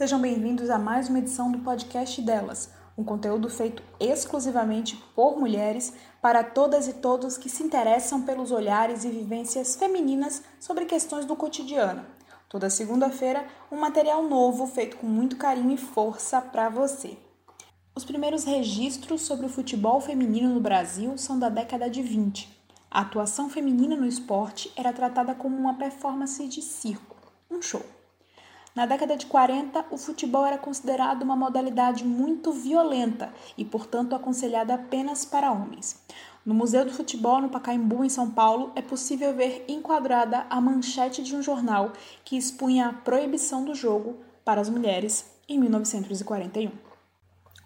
Sejam bem-vindos a mais uma edição do podcast delas, um conteúdo feito exclusivamente por mulheres para todas e todos que se interessam pelos olhares e vivências femininas sobre questões do cotidiano. Toda segunda-feira, um material novo feito com muito carinho e força para você. Os primeiros registros sobre o futebol feminino no Brasil são da década de 20. A atuação feminina no esporte era tratada como uma performance de circo, um show. Na década de 40, o futebol era considerado uma modalidade muito violenta e, portanto, aconselhada apenas para homens. No Museu do Futebol, no Pacaembu, em São Paulo, é possível ver enquadrada a manchete de um jornal que expunha a proibição do jogo para as mulheres em 1941.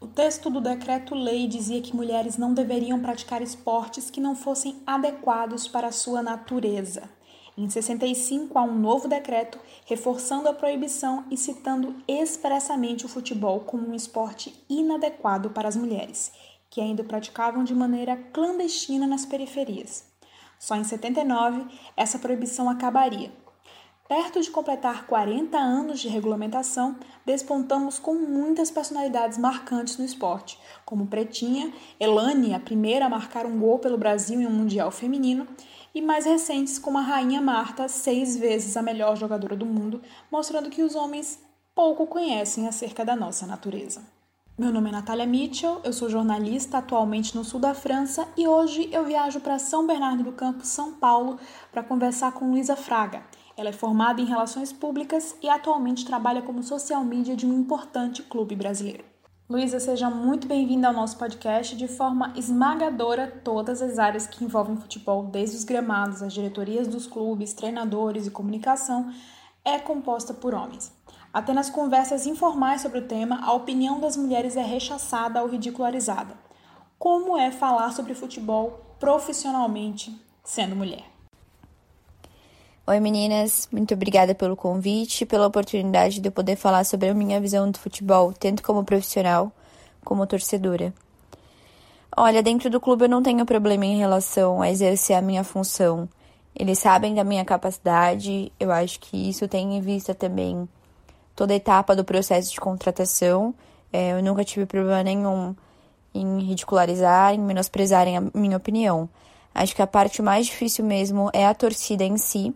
O texto do decreto-lei dizia que mulheres não deveriam praticar esportes que não fossem adequados para sua natureza. Em 65, há um novo decreto reforçando a proibição e citando expressamente o futebol como um esporte inadequado para as mulheres, que ainda praticavam de maneira clandestina nas periferias. Só em 79, essa proibição acabaria. Perto de completar 40 anos de regulamentação, despontamos com muitas personalidades marcantes no esporte, como Pretinha, Elane, a primeira a marcar um gol pelo Brasil em um Mundial Feminino, e mais recentes como a Rainha Marta, seis vezes a melhor jogadora do mundo, mostrando que os homens pouco conhecem acerca da nossa natureza. Meu nome é Natália Mitchell, eu sou jornalista atualmente no sul da França e hoje eu viajo para São Bernardo do Campo, São Paulo, para conversar com Luísa Fraga. Ela é formada em Relações Públicas e atualmente trabalha como social media de um importante clube brasileiro. Luísa, seja muito bem-vinda ao nosso podcast. De forma esmagadora, todas as áreas que envolvem futebol, desde os gramados, as diretorias dos clubes, treinadores e comunicação, é composta por homens. Até nas conversas informais sobre o tema, a opinião das mulheres é rechaçada ou ridicularizada. Como é falar sobre futebol profissionalmente sendo mulher? Oi meninas, muito obrigada pelo convite e pela oportunidade de eu poder falar sobre a minha visão do futebol, tanto como profissional como torcedora. Olha, dentro do clube eu não tenho problema em relação a exercer a minha função. Eles sabem da minha capacidade, eu acho que isso tem em vista também toda a etapa do processo de contratação. É, eu nunca tive problema nenhum em ridicularizar, em menosprezarem a minha opinião. Acho que a parte mais difícil mesmo é a torcida em si,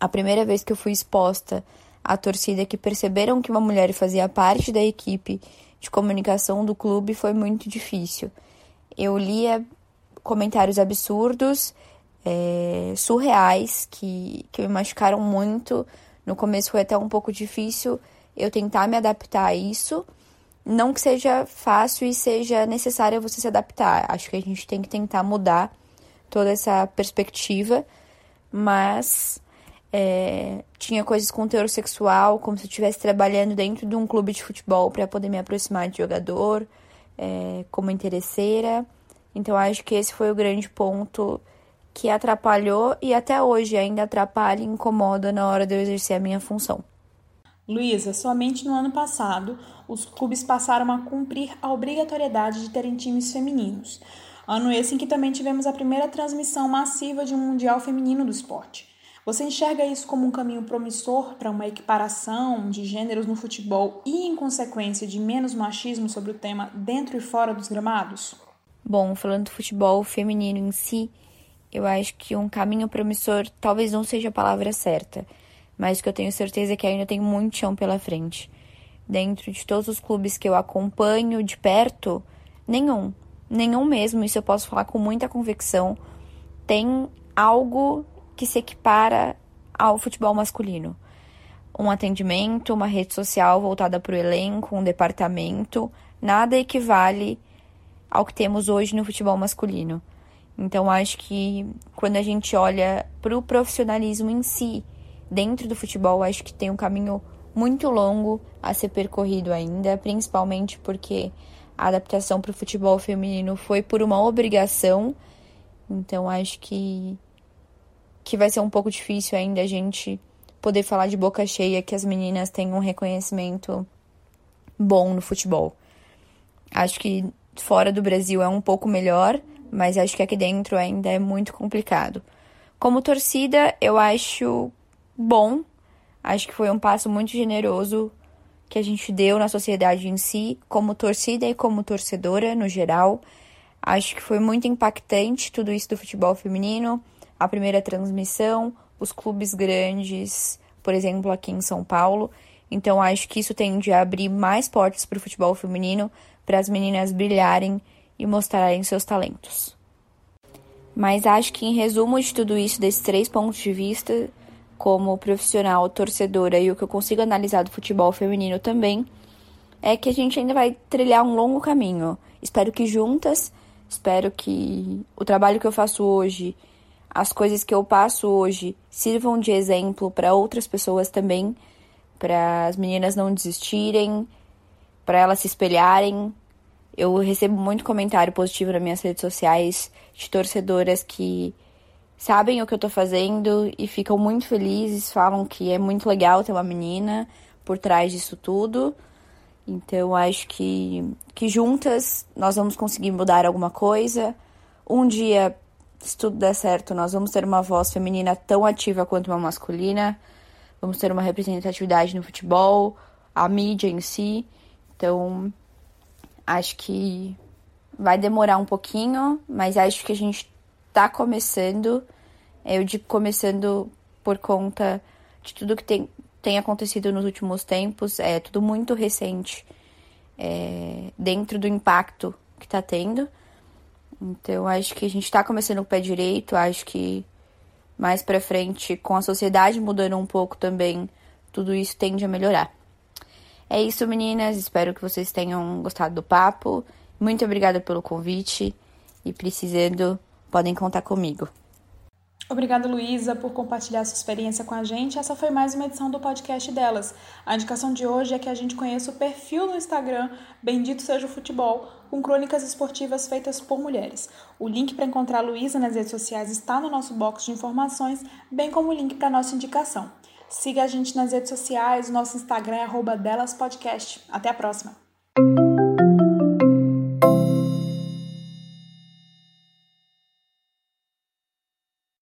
a primeira vez que eu fui exposta à torcida que perceberam que uma mulher fazia parte da equipe de comunicação do clube foi muito difícil. Eu lia comentários absurdos, é, surreais, que, que me machucaram muito. No começo foi até um pouco difícil eu tentar me adaptar a isso. Não que seja fácil e seja necessário você se adaptar. Acho que a gente tem que tentar mudar toda essa perspectiva, mas é, tinha coisas com teor sexual, como se eu estivesse trabalhando dentro de um clube de futebol para poder me aproximar de jogador, é, como interesseira. Então acho que esse foi o grande ponto que atrapalhou e até hoje ainda atrapalha e incomoda na hora de eu exercer a minha função. Luísa, somente no ano passado, os clubes passaram a cumprir a obrigatoriedade de terem times femininos. Ano esse em que também tivemos a primeira transmissão massiva de um Mundial Feminino do esporte. Você enxerga isso como um caminho promissor para uma equiparação de gêneros no futebol e, em consequência, de menos machismo sobre o tema dentro e fora dos gramados? Bom, falando do futebol feminino em si, eu acho que um caminho promissor talvez não seja a palavra certa, mas que eu tenho certeza que ainda tem muito chão pela frente. Dentro de todos os clubes que eu acompanho de perto, nenhum, nenhum mesmo, isso eu posso falar com muita convicção, tem algo que se equipara ao futebol masculino. Um atendimento, uma rede social voltada para o elenco, um departamento, nada equivale ao que temos hoje no futebol masculino. Então, acho que quando a gente olha para o profissionalismo em si, dentro do futebol, acho que tem um caminho muito longo a ser percorrido ainda, principalmente porque a adaptação para o futebol feminino foi por uma obrigação. Então, acho que que vai ser um pouco difícil ainda a gente poder falar de boca cheia que as meninas têm um reconhecimento bom no futebol. Acho que fora do Brasil é um pouco melhor, mas acho que aqui dentro ainda é muito complicado. Como torcida, eu acho bom. Acho que foi um passo muito generoso que a gente deu na sociedade em si, como torcida e como torcedora no geral. Acho que foi muito impactante tudo isso do futebol feminino, a primeira transmissão, os clubes grandes, por exemplo, aqui em São Paulo. Então acho que isso tende a abrir mais portas para o futebol feminino, para as meninas brilharem e mostrarem seus talentos. Mas acho que em resumo de tudo isso, desses três pontos de vista, como profissional, torcedora e o que eu consigo analisar do futebol feminino também, é que a gente ainda vai trilhar um longo caminho. Espero que juntas, espero que o trabalho que eu faço hoje, as coisas que eu passo hoje, sirvam de exemplo para outras pessoas também, para as meninas não desistirem, para elas se espelharem, eu recebo muito comentário positivo nas minhas redes sociais de torcedoras que sabem o que eu tô fazendo e ficam muito felizes, falam que é muito legal ter uma menina por trás disso tudo. Então acho que, que juntas nós vamos conseguir mudar alguma coisa. Um dia, se tudo der certo, nós vamos ter uma voz feminina tão ativa quanto uma masculina. Vamos ter uma representatividade no futebol, a mídia em si. Então, Acho que vai demorar um pouquinho, mas acho que a gente tá começando. Eu digo começando por conta de tudo que tem, tem acontecido nos últimos tempos. É tudo muito recente é, dentro do impacto que tá tendo. Então, acho que a gente tá começando com o pé direito. Acho que mais pra frente, com a sociedade mudando um pouco também, tudo isso tende a melhorar. É isso, meninas. Espero que vocês tenham gostado do papo. Muito obrigada pelo convite e precisando, podem contar comigo. Obrigada, Luísa, por compartilhar sua experiência com a gente. Essa foi mais uma edição do podcast delas. A indicação de hoje é que a gente conheça o perfil no Instagram Bendito Seja o Futebol, com crônicas esportivas feitas por mulheres. O link para encontrar a Luísa nas redes sociais está no nosso box de informações, bem como o link para a nossa indicação. Siga a gente nas redes sociais, nosso Instagram é delaspodcast. Até a próxima!